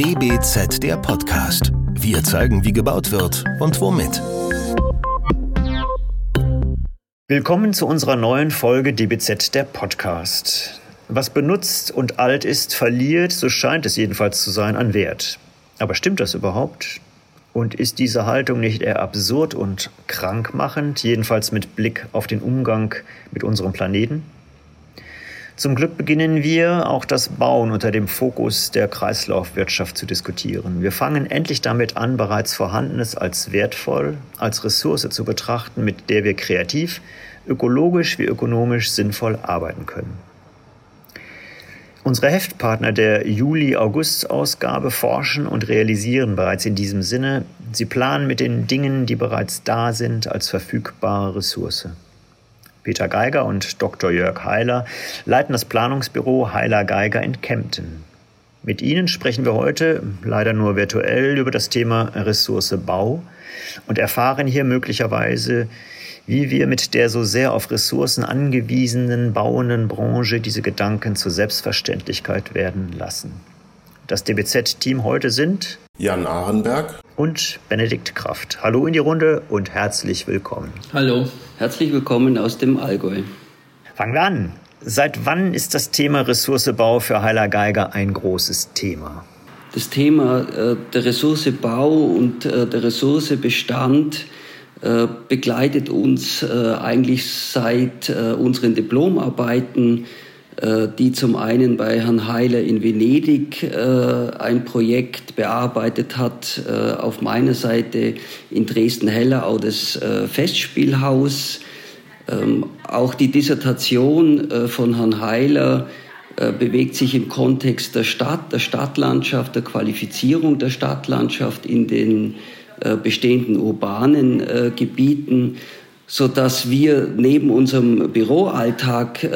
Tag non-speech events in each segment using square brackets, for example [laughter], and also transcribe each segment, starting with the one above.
DBZ der Podcast. Wir zeigen, wie gebaut wird und womit. Willkommen zu unserer neuen Folge DBZ der Podcast. Was benutzt und alt ist, verliert, so scheint es jedenfalls zu sein, an Wert. Aber stimmt das überhaupt? Und ist diese Haltung nicht eher absurd und krankmachend, jedenfalls mit Blick auf den Umgang mit unserem Planeten? Zum Glück beginnen wir auch das Bauen unter dem Fokus der Kreislaufwirtschaft zu diskutieren. Wir fangen endlich damit an, bereits Vorhandenes als wertvoll, als Ressource zu betrachten, mit der wir kreativ, ökologisch wie ökonomisch sinnvoll arbeiten können. Unsere Heftpartner der Juli-August-Ausgabe forschen und realisieren bereits in diesem Sinne. Sie planen mit den Dingen, die bereits da sind, als verfügbare Ressource. Peter Geiger und Dr. Jörg Heiler leiten das Planungsbüro Heiler Geiger in Kempten. Mit Ihnen sprechen wir heute, leider nur virtuell, über das Thema Ressource Bau und erfahren hier möglicherweise, wie wir mit der so sehr auf Ressourcen angewiesenen bauenden Branche diese Gedanken zur Selbstverständlichkeit werden lassen. Das DBZ-Team heute sind Jan Ahrenberg und Benedikt Kraft. Hallo in die Runde und herzlich willkommen. Hallo, herzlich willkommen aus dem Allgäu. Fangen wir an. Seit wann ist das Thema Ressourcebau für Heiler Geiger ein großes Thema? Das Thema äh, der Ressourcebau und äh, der Ressourcebestand äh, begleitet uns äh, eigentlich seit äh, unseren Diplomarbeiten äh, die zum einen bei Herrn Heiler in Venedig äh, ein Projekt bearbeitet hat, äh, auf meiner Seite in Dresden-Hellerau das Festspielhaus. Ähm, auch die Dissertation von Herrn Heiler bewegt sich im Kontext der Stadt, der Stadtlandschaft, der Qualifizierung der Stadtlandschaft in den bestehenden urbanen Gebieten, so dass wir neben unserem Büroalltag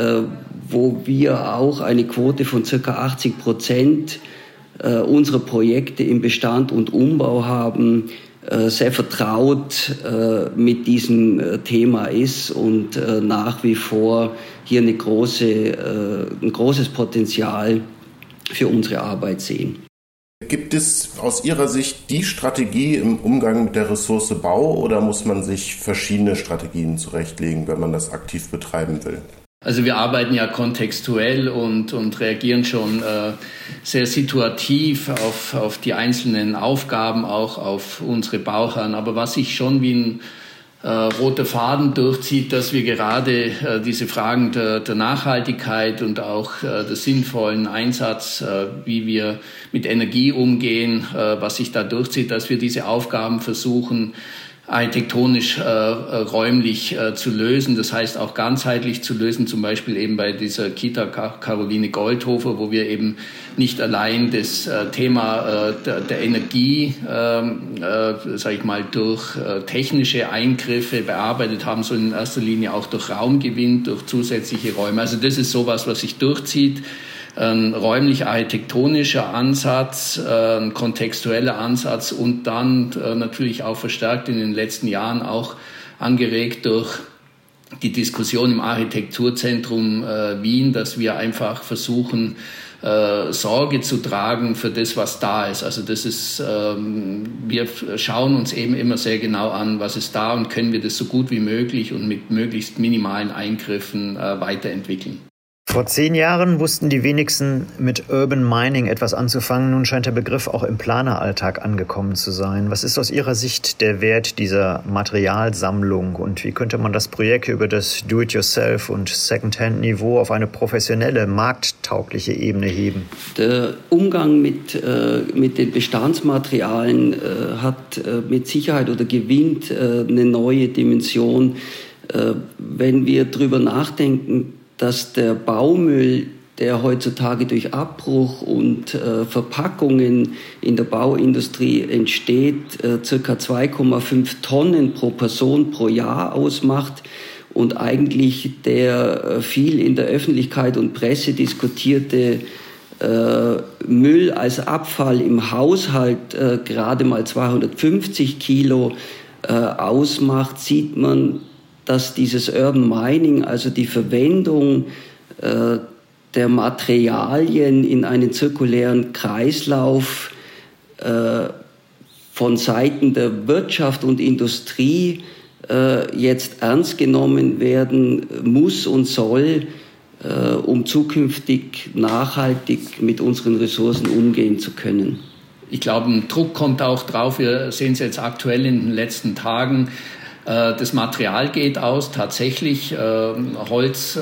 wo wir auch eine Quote von circa 80 Prozent äh, unserer Projekte im Bestand und Umbau haben, äh, sehr vertraut äh, mit diesem Thema ist und nach wie vor hier eine große, ein großes Potenzial für unsere Arbeit sehen. Gibt es aus Ihrer Sicht die Strategie im Umgang mit der Ressource Bau oder muss man sich verschiedene Strategien zurechtlegen, wenn man das aktiv betreiben will? Also wir arbeiten ja kontextuell und, und reagieren schon äh, sehr situativ auf, auf die einzelnen Aufgaben, auch auf unsere Bauherren. Aber was sich schon wie ein äh, roter Faden durchzieht, dass wir gerade äh, diese Fragen der, der Nachhaltigkeit und auch äh, des sinnvollen Einsatz, äh, wie wir mit Energie umgehen, äh, was sich da durchzieht, dass wir diese Aufgaben versuchen, architektonisch äh, äh, räumlich äh, zu lösen, das heißt auch ganzheitlich zu lösen, zum Beispiel eben bei dieser Kita Caroline Goldhofer, wo wir eben nicht allein das äh, Thema äh, der, der, Energie, ähm, äh, sage ich mal, durch äh, technische Eingriffe bearbeitet haben, sondern in erster Linie auch durch Raumgewinn, durch zusätzliche Räume. Also das ist sowas, was sich durchzieht ein räumlich-architektonischer Ansatz, äh, ein kontextueller Ansatz und dann äh, natürlich auch verstärkt in den letzten Jahren auch angeregt durch die Diskussion im Architekturzentrum äh, Wien, dass wir einfach versuchen, Sorge zu tragen für das, was da ist. Also das ist, ähm, wir schauen uns eben immer sehr genau an, was ist da und können wir das so gut wie möglich und mit möglichst minimalen Eingriffen weiterentwickeln. Vor zehn Jahren wussten die wenigsten mit Urban Mining etwas anzufangen. Nun scheint der Begriff auch im Planeralltag angekommen zu sein. Was ist aus Ihrer Sicht der Wert dieser Materialsammlung und wie könnte man das Projekt über das Do-it-yourself und Second-Hand-Niveau auf eine professionelle, markttaugliche Ebene heben? Der Umgang mit, äh, mit den Bestandsmaterialien äh, hat äh, mit Sicherheit oder gewinnt äh, eine neue Dimension. Äh, wenn wir darüber nachdenken, dass der Baumüll, der heutzutage durch Abbruch und äh, Verpackungen in der Bauindustrie entsteht, äh, circa 2,5 Tonnen pro Person pro Jahr ausmacht und eigentlich der äh, viel in der Öffentlichkeit und Presse diskutierte äh, Müll als Abfall im Haushalt äh, gerade mal 250 Kilo äh, ausmacht, sieht man, dass dieses Urban Mining, also die Verwendung äh, der Materialien in einen zirkulären Kreislauf von Seiten der Wirtschaft und Industrie jetzt ernst genommen werden muss und soll, um zukünftig nachhaltig mit unseren Ressourcen umgehen zu können. Ich glaube, ein Druck kommt auch drauf. Wir sehen es jetzt aktuell in den letzten Tagen. Äh, das Material geht aus, tatsächlich. Äh, Holz äh,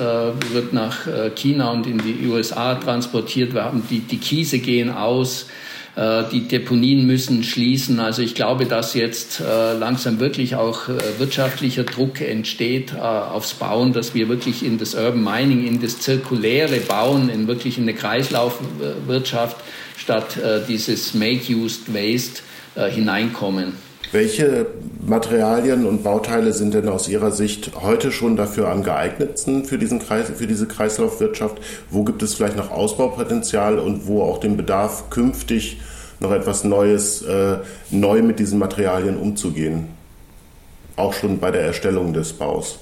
wird nach China und in die USA transportiert. Wir haben die, die Kiese gehen aus. Die Deponien müssen schließen. Also ich glaube, dass jetzt langsam wirklich auch wirtschaftlicher Druck entsteht aufs Bauen, dass wir wirklich in das Urban Mining, in das zirkuläre Bauen, in wirklich in eine Kreislaufwirtschaft statt dieses Make Used Waste hineinkommen. Welche Materialien und Bauteile sind denn aus Ihrer Sicht heute schon dafür am geeignetsten für, diesen Kreis, für diese Kreislaufwirtschaft? Wo gibt es vielleicht noch Ausbaupotenzial und wo auch den Bedarf, künftig noch etwas Neues, äh, neu mit diesen Materialien umzugehen? Auch schon bei der Erstellung des Baus.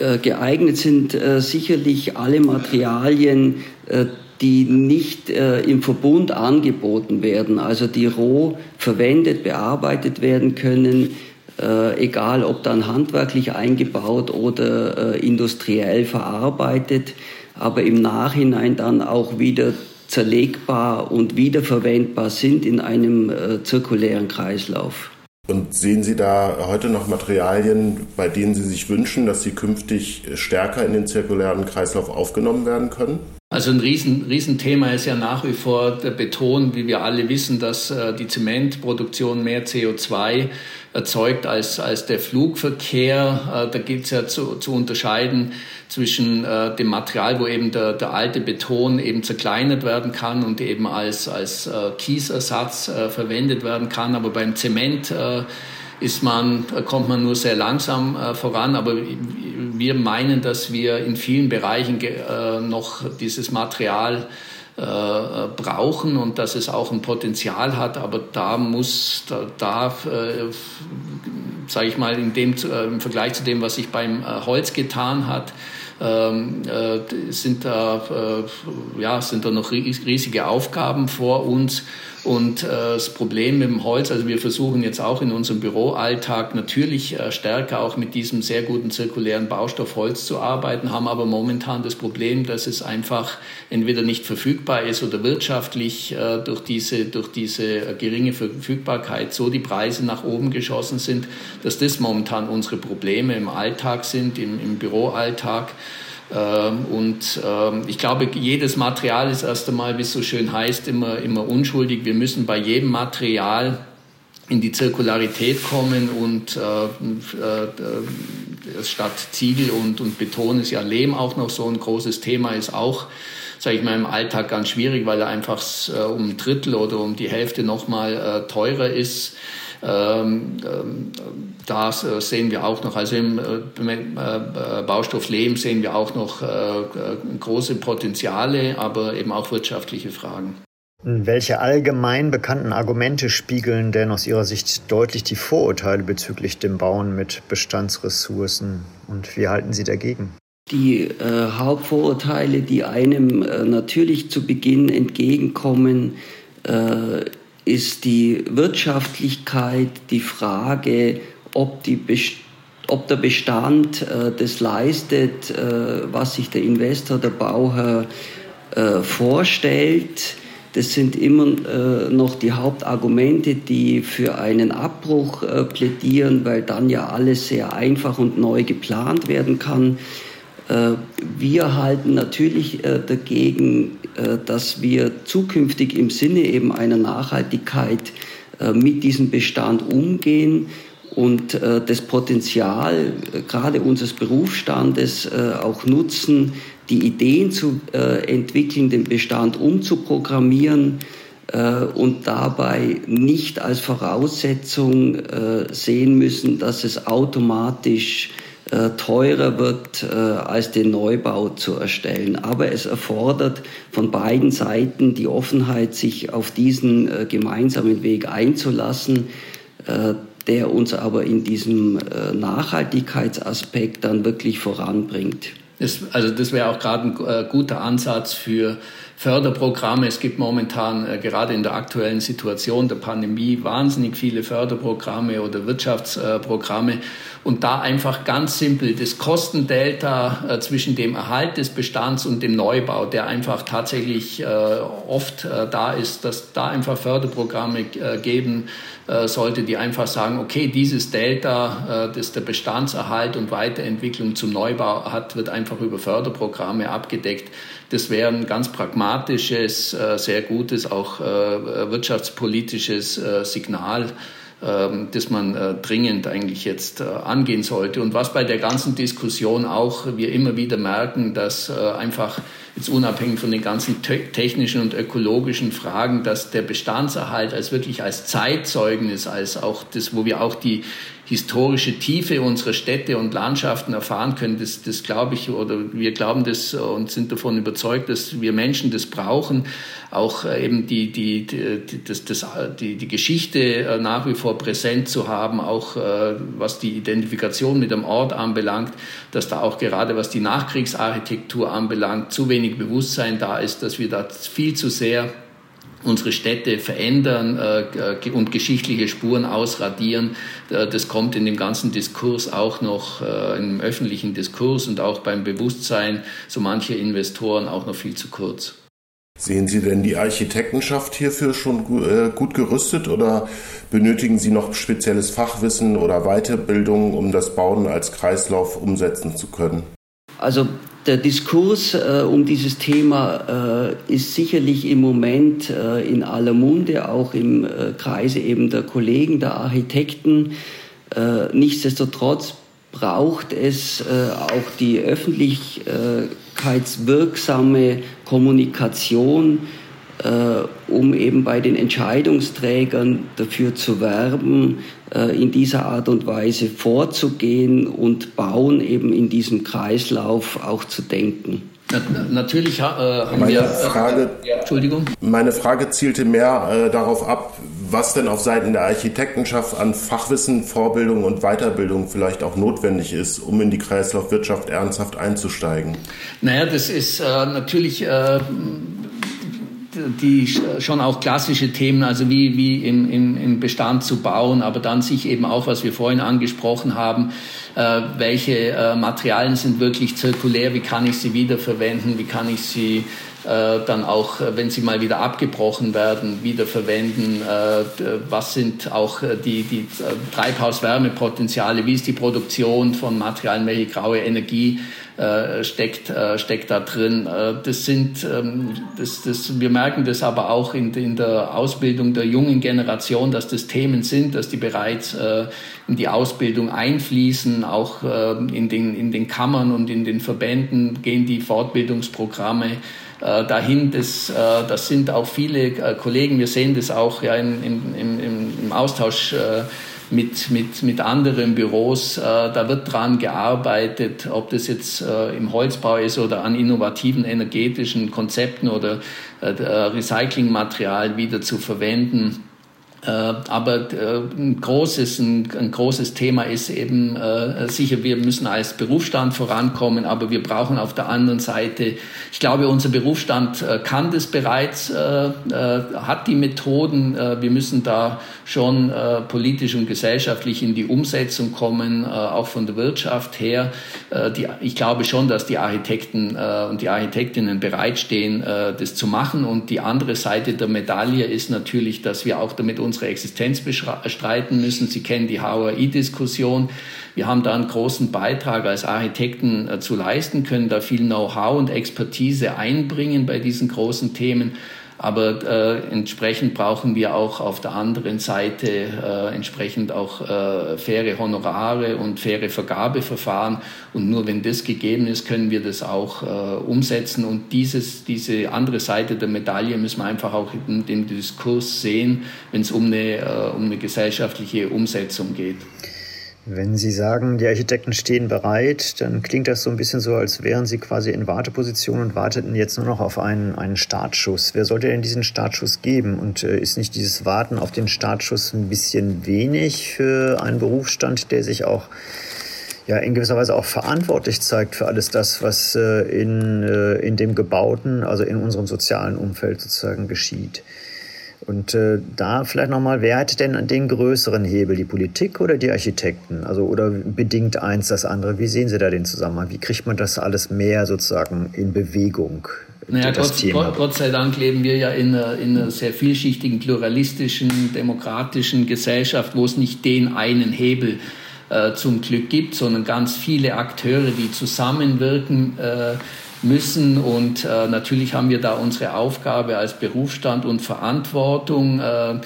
Äh, geeignet sind äh, sicherlich alle Materialien, äh, die nicht äh, im Verbund angeboten werden, also die roh verwendet, bearbeitet werden können, äh, egal ob dann handwerklich eingebaut oder äh, industriell verarbeitet, aber im Nachhinein dann auch wieder zerlegbar und wiederverwendbar sind in einem äh, zirkulären Kreislauf. Und sehen Sie da heute noch Materialien, bei denen Sie sich wünschen, dass sie künftig stärker in den zirkulären Kreislauf aufgenommen werden können? Also ein Riesen, Riesenthema ist ja nach wie vor der Beton, wie wir alle wissen, dass äh, die Zementproduktion mehr CO2 erzeugt als, als der Flugverkehr. Äh, da gilt es ja zu, zu unterscheiden zwischen äh, dem Material, wo eben der, der alte Beton eben zerkleinert werden kann und eben als, als Kiesersatz verwendet werden kann. Aber beim Zement ist man, kommt man nur sehr langsam äh, voran. Aber wir meinen, dass wir in vielen Bereichen äh, noch dieses Material äh, brauchen und dass es auch ein Potenzial hat, aber da muss, da darf, äh, sage ich mal, in dem, äh, im Vergleich zu dem, was sich beim äh, Holz getan hat, ähm, äh, sind da ja sind da noch riesige Aufgaben vor uns und äh, das Problem mit dem Holz, also wir versuchen jetzt auch in unserem Büroalltag natürlich äh, stärker auch mit diesem sehr guten zirkulären Baustoff Holz zu arbeiten, haben aber momentan das Problem, dass es einfach entweder nicht verfügbar ist oder wirtschaftlich äh, durch diese, durch diese geringe Verfügbarkeit so die Preise nach oben geschossen sind, dass das momentan unsere Probleme im Alltag sind, im, im Büroalltag. Ähm, und ähm, ich glaube, jedes Material ist erst einmal, wie es so schön heißt, immer, immer unschuldig. Wir müssen bei jedem Material in die Zirkularität kommen und äh, äh, äh, statt Ziegel und, und Beton ist ja Lehm auch noch so ein großes Thema, ist auch, sage ich mal, im Alltag ganz schwierig, weil er einfach äh, um ein Drittel oder um die Hälfte nochmal äh, teurer ist. Ähm, ähm, das sehen wir auch noch, also im äh, äh, Baustoff Lehm sehen wir auch noch äh, große Potenziale, aber eben auch wirtschaftliche Fragen. Welche allgemein bekannten Argumente spiegeln denn aus Ihrer Sicht deutlich die Vorurteile bezüglich dem Bauen mit Bestandsressourcen und wie halten Sie dagegen? Die äh, Hauptvorurteile, die einem äh, natürlich zu Beginn entgegenkommen, äh, ist die Wirtschaftlichkeit, die Frage, ob, die ob der Bestand äh, das leistet, äh, was sich der Investor, der Bauherr äh, vorstellt. Das sind immer äh, noch die Hauptargumente, die für einen Abbruch äh, plädieren, weil dann ja alles sehr einfach und neu geplant werden kann. Äh, wir halten natürlich äh, dagegen, äh, dass wir zukünftig im Sinne eben einer Nachhaltigkeit mit diesem Bestand umgehen und das Potenzial gerade unseres Berufsstandes auch nutzen, die Ideen zu entwickeln, den Bestand umzuprogrammieren und dabei nicht als Voraussetzung sehen müssen, dass es automatisch teurer wird, äh, als den Neubau zu erstellen. Aber es erfordert von beiden Seiten die Offenheit, sich auf diesen äh, gemeinsamen Weg einzulassen, der uns aber in diesem Nachhaltigkeitsaspekt dann wirklich voranbringt. Das, also das wäre auch gerade ein äh, guter Ansatz für Förderprogramme. Es gibt momentan äh, gerade in der aktuellen Situation der Pandemie wahnsinnig viele Förderprogramme oder Wirtschaftsprogramme. Und da einfach ganz simpel das Kostendelta äh, zwischen dem Erhalt des Bestands und dem Neubau, der einfach tatsächlich äh, oft äh, da ist, dass da einfach Förderprogramme äh, geben sollte, die einfach sagen, okay, dieses Delta, das der Bestandserhalt und Weiterentwicklung zum Neubau hat, wird einfach über Förderprogramme abgedeckt. Das wäre ein ganz pragmatisches, äh, sehr gutes, auch äh, wirtschaftspolitisches äh, Signal, ähm, das man dringend eigentlich jetzt angehen sollte. Und was bei der ganzen Diskussion auch wir immer wieder merken, dass einfach jetzt unabhängig von den ganzen technischen und ökologischen Fragen, dass der Bestandserhalt als wirklich als Zeitzeugnis, als auch das, wo wir auch die historische Tiefe unserer Städte und Landschaften erfahren können, das, das glaube ich, oder wir glauben das und sind davon überzeugt, dass wir Menschen das brauchen, auch äh, eben die, die, die, das, das, die, die Geschichte äh, nach wie vor präsent zu haben, auch äh, was die Identifikation mit dem Ort anbelangt, dass da auch gerade was die Nachkriegsarchitektur anbelangt, zu wenig Bewusstsein da ist, dass wir da viel zu sehr unsere Städte verändern äh, und geschichtliche Spuren ausradieren. Äh, das kommt in dem ganzen Diskurs auch noch, äh, im öffentlichen Diskurs und auch beim Bewusstsein so mancher Investoren auch noch viel zu kurz. Sehen Sie denn die Architektenschaft hierfür schon äh, gut gerüstet oder benötigen Sie noch spezielles Fachwissen oder Weiterbildung, um das Bauen als Kreislauf umsetzen zu können? Also der Diskurs äh, um dieses Thema äh, ist sicherlich im Moment äh, in aller Munde, auch im äh, Kreise eben der Kollegen, der Architekten. Äh, nichtsdestotrotz braucht es äh, auch die öffentlichkeitswirksame Kommunikation, um eben bei den Entscheidungsträgern dafür zu werben, äh, in dieser Art und Weise vorzugehen und Bauen eben in diesem Kreislauf auch zu denken. Natürlich äh, haben meine wir. Frage, äh, Entschuldigung. Meine Frage zielte mehr äh, darauf ab, was denn auf Seiten der Architektenschaft an Fachwissen, Vorbildung und Weiterbildung vielleicht auch notwendig ist, um in die Kreislaufwirtschaft ernsthaft einzusteigen. Naja, das ist äh, natürlich äh, die schon auch klassische Themen, also wie, wie im, im, im Bestand zu bauen, aber dann sich eben auch, was wir vorhin angesprochen haben, äh, welche äh, Materialien sind wirklich zirkulär, wie kann ich sie wiederverwenden, wie kann ich sie dann auch, äh, wenn sie mal wieder abgebrochen werden, wiederverwenden, äh, was sind auch äh, die, die Treibhauswärmepotenziale, wie ist die Produktion von Materialien, welche graue Energie äh, steckt, äh, steckt da drin. Äh, das sind, ähm, das, das, wir merken das aber auch in, in der Ausbildung der jungen Generation, dass das Themen sind, dass die bereits äh, in die Ausbildung einfließen, auch äh, in, den, in den Kammern und in den Verbänden gehen die Fortbildungsprogramme äh, dahin. Das, das sind auch viele Kollegen, wir sehen das auch ja in, in, im, im Austausch mit, mit, mit anderen Büros. Äh, da wird dran gearbeitet, ob das jetzt äh, im Holzbau ist oder an innovativen energetischen Konzepten oder äh, Recyclingmaterial wieder zu verwenden. Äh, aber äh, ein großes, ein, ein, großes Thema ist eben äh, sicher, wir müssen als Berufsstand vorankommen, aber wir brauchen auf der anderen Seite, ich glaube, unser Berufsstand kann das bereits, hat die Methoden. wir müssen da schon politisch und gesellschaftlich in die Umsetzung kommen, auch von der Wirtschaft her. Die, ich glaube schon, dass die Architekten und die Architektinnen bereitstehen, das zu machen. Und die andere Seite der Medaille ist natürlich, dass wir auch damit unsere Existenz bestreiten müssen. Sie kennen die HOI-Diskussion. Wir haben da einen großen Beitrag als Architekten äh, zu leisten, können da viel Know-how und Expertise einbringen bei diesen großen Themen. Aber äh, entsprechend brauchen wir auch auf der anderen Seite äh, entsprechend auch äh, faire Honorare und faire Vergabeverfahren. Und nur wenn das gegeben ist, können wir das auch äh, umsetzen. Und dieses, diese andere Seite der Medaille müssen wir einfach auch in dem Diskurs sehen, wenn es um eine, äh, um eine gesellschaftliche Umsetzung geht. Wenn Sie sagen, die Architekten stehen bereit, dann klingt das so ein bisschen so, als wären Sie quasi in Warteposition und warteten jetzt nur noch auf einen, einen Startschuss. Wer sollte denn diesen Startschuss geben? Und äh, ist nicht dieses Warten auf den Startschuss ein bisschen wenig für einen Berufsstand, der sich auch ja in gewisser Weise auch verantwortlich zeigt für alles das, was äh, in, äh, in dem gebauten, also in unserem sozialen Umfeld sozusagen geschieht. Und äh, da vielleicht nochmal, wer hat denn den größeren Hebel, die Politik oder die Architekten? Also oder bedingt eins das andere? Wie sehen Sie da den Zusammenhang? Wie kriegt man das alles mehr sozusagen in Bewegung? Naja, Gott, Gott, sei Dank leben wir ja in einer, in einer sehr vielschichtigen, pluralistischen, demokratischen Gesellschaft, wo es nicht den einen Hebel äh, zum Glück gibt, sondern ganz viele Akteure, die zusammenwirken. Äh, müssen. Und äh, natürlich haben wir da unsere Aufgabe als Berufsstand und Verantwortung. Äh, äh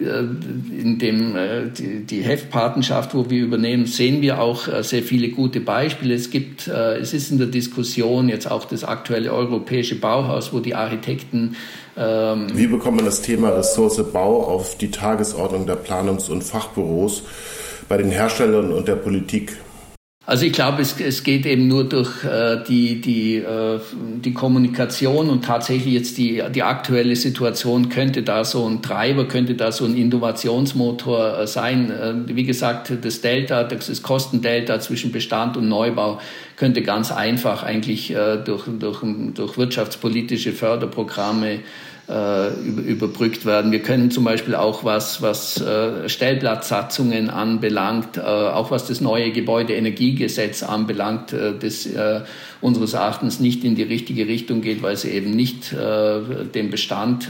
in dem äh, die, Heftpatenschaft, wo wir übernehmen, sehen wir auch äh, sehr viele gute Beispiele. Es gibt, es ist in der Diskussion jetzt auch das aktuelle europäische Bauhaus, wo die Architekten ähm, Wie bekommt man das Thema Ressource Bau auf die Tagesordnung der Planungs- und Fachbüros bei den Herstellern und der Politik? Also ich glaube, es, es geht eben nur durch äh, die, die, äh, die Kommunikation und tatsächlich jetzt die, die aktuelle Situation könnte da so ein Treiber, könnte da so ein Innovationsmotor äh, sein. Äh, wie gesagt, das Delta, das Kostendelta zwischen Bestand und Neubau könnte ganz einfach eigentlich äh, durch, durch, durch wirtschaftspolitische Förderprogramme äh, überbrückt werden. Wir können zum Beispiel auch was, was äh, Stellplatzsatzungen anbelangt, äh, auch was das neue Gebäudeenergiegesetz anbelangt, das unseres Erachtens nicht in die richtige Richtung geht, weil sie eben nicht den Bestand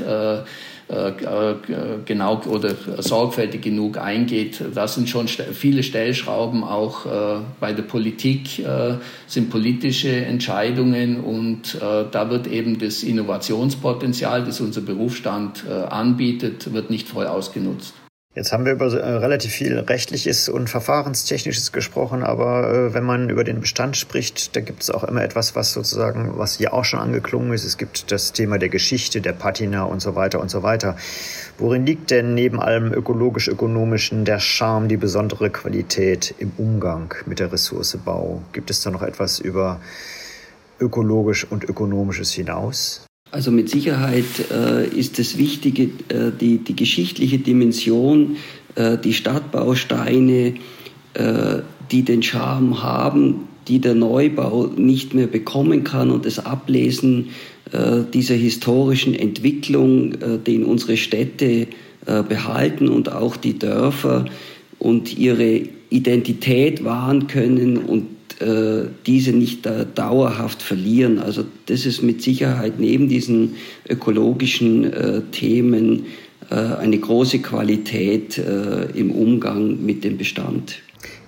genau oder sorgfältig genug eingeht. Das sind schon viele Stellschrauben auch äh, bei der Politik, sind politische Entscheidungen und da wird eben das Innovationspotenzial, das unser Berufsstand anbietet, wird nicht voll ausgenutzt. Jetzt haben wir über äh, relativ viel rechtliches und verfahrenstechnisches gesprochen, aber äh, wenn man über den Bestand spricht, da gibt es auch immer etwas, was sozusagen, was hier auch schon angeklungen ist. Es gibt das Thema der Geschichte, der Patina und so weiter und so weiter. Worin liegt denn neben allem ökologisch-ökonomischen der Charme, die besondere Qualität im Umgang mit der Ressource Bau? Gibt es da noch etwas über ökologisch und ökonomisches hinaus? Also mit Sicherheit äh, ist das Wichtige, äh, die, die geschichtliche Dimension, äh, die Stadtbausteine, äh, die den Charme haben, die der Neubau nicht mehr bekommen kann und das Ablesen äh, dieser historischen Entwicklung, äh, den unsere Städte behalten und auch die Dörfer und ihre Identität wahren können und äh, diese nicht äh, dauerhaft verlieren. Also das ist mit Sicherheit neben diesen ökologischen äh, Themen äh, eine große Qualität äh, im Umgang mit dem Bestand.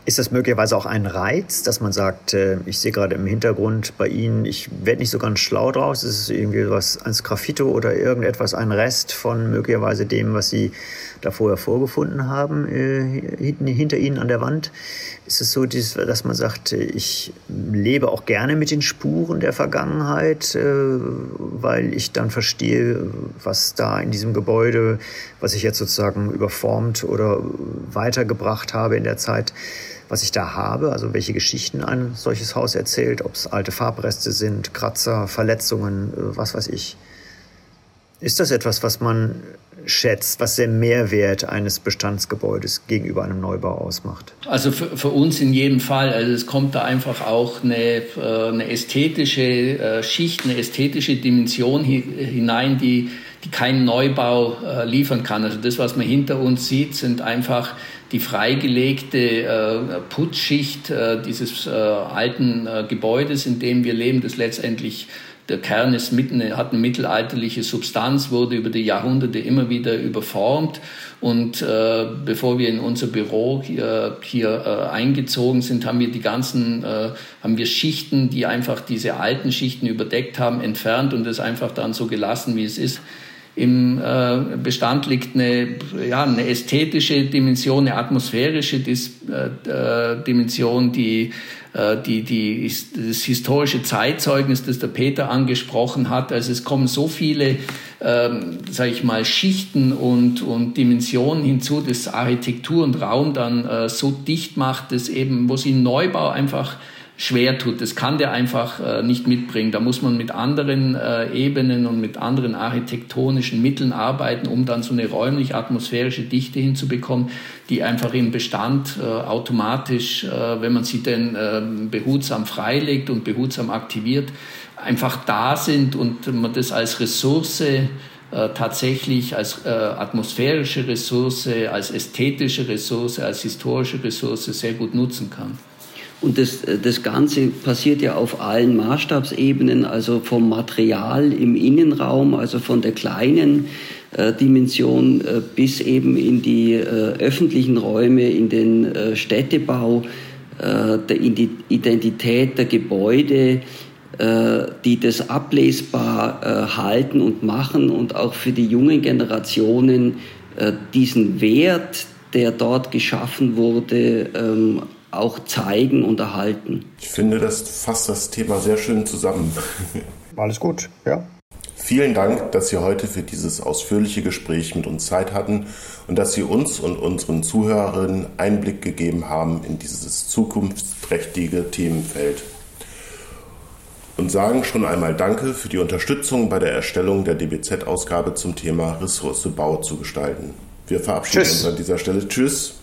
Ist das möglicherweise auch ein Reiz, dass man sagt, ich sehe gerade im Hintergrund bei Ihnen, ich werde nicht so ganz schlau draus, ist es irgendwie was als Graffito oder irgendetwas, ein Rest von möglicherweise dem, was Sie da vorher vorgefunden haben, hinter Ihnen an der Wand? Ist es so, dass man sagt, ich lebe auch gerne mit den Spuren der Vergangenheit, äh, weil ich dann verstehe, was da in diesem Gebäude, was ich jetzt sozusagen überformt oder weitergebracht habe in der Zeit, was ich da habe, also welche Geschichten ein solches Haus erzählt, ob es alte Farbreste sind, Kratzer, Verletzungen, äh, was weiß ich. Ist das etwas, was man schätzt, was der Mehrwert eines Bestandsgebäudes gegenüber einem Neubau ausmacht? Also für, für uns in jedem Fall. Also es kommt da einfach auch eine, äh, eine ästhetische äh, Schicht, eine ästhetische Dimension hinein, die, die kein Neubau äh, liefern kann. Also das, was man hinter uns sieht, sind einfach die freigelegte Putzschicht dieses alten Gebäudes, in dem wir leben, das letztendlich der Kern ist mitten, hat eine mittelalterliche Substanz, wurde über die Jahrhunderte immer wieder überformt. Und äh, bevor wir in unser Büro hier, hier äh, eingezogen sind, haben wir die ganzen, äh, haben wir Schichten, die einfach diese alten Schichten überdeckt haben, entfernt und es einfach dann so gelassen, wie es ist. Im äh, Bestand liegt eine, ja, eine ästhetische Dimension, eine atmosphärische Dis, äh, äh Dimension, die äh, die, die, das historische Zeitzeugnis, das der Peter angesprochen hat. Also es kommen so viele, ähm, sage ich mal, Schichten und, und Dimensionen hinzu, dass Architektur und Raum dann äh, so dicht macht, dass eben, wo sie Neubau einfach schwer tut. Das kann der einfach äh, nicht mitbringen. Da muss man mit anderen äh, Ebenen und mit anderen architektonischen Mitteln arbeiten, um dann so eine räumlich-atmosphärische Dichte hinzubekommen, die einfach im Bestand äh, automatisch, äh, wenn man sie denn äh, behutsam freilegt und behutsam aktiviert, einfach da sind und man das als Ressource äh, tatsächlich als äh, atmosphärische Ressource, als ästhetische Ressource, als historische Ressource sehr gut nutzen kann. Und das, das Ganze passiert ja auf allen Maßstabsebenen, also vom Material im Innenraum, also von der kleinen äh, Dimension äh, bis eben in die äh, öffentlichen Räume, in den äh, Städtebau, äh, der Identität der Gebäude, äh, die das ablesbar halten und machen und auch für die jungen Generationen diesen Wert, der dort geschaffen wurde, ähm, auch zeigen und erhalten. Ich finde, das fasst das Thema sehr schön zusammen. [laughs] Alles gut, ja. Vielen Dank, dass Sie heute für dieses ausführliche Gespräch mit uns Zeit hatten und dass Sie uns und unseren Zuhörerinnen Einblick gegeben haben in dieses zukunftsträchtige Themenfeld. Und sagen schon einmal Danke für die Unterstützung bei der Erstellung der DBZ-Ausgabe zum Thema Ressource Bau zu gestalten. Wir verabschieden Tschüss. uns an dieser Stelle. Tschüss.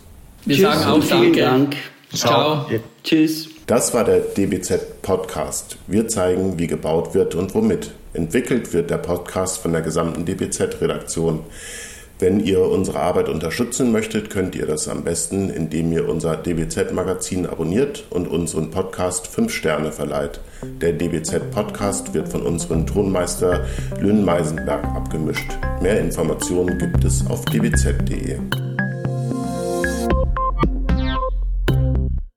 Wir Tschüss sagen auch Danke. Dank. Ciao. Ciao. Tschüss. Das war der DBZ Podcast. Wir zeigen, wie gebaut wird und womit. Entwickelt wird der Podcast von der gesamten DBZ-Redaktion. Wenn ihr unsere Arbeit unterstützen möchtet, könnt ihr das am besten, indem ihr unser DBZ-Magazin abonniert und unseren Podcast 5 Sterne verleiht. Der DBZ-Podcast wird von unserem Tonmeister Lynn Meisenberg abgemischt. Mehr Informationen gibt es auf dbz.de.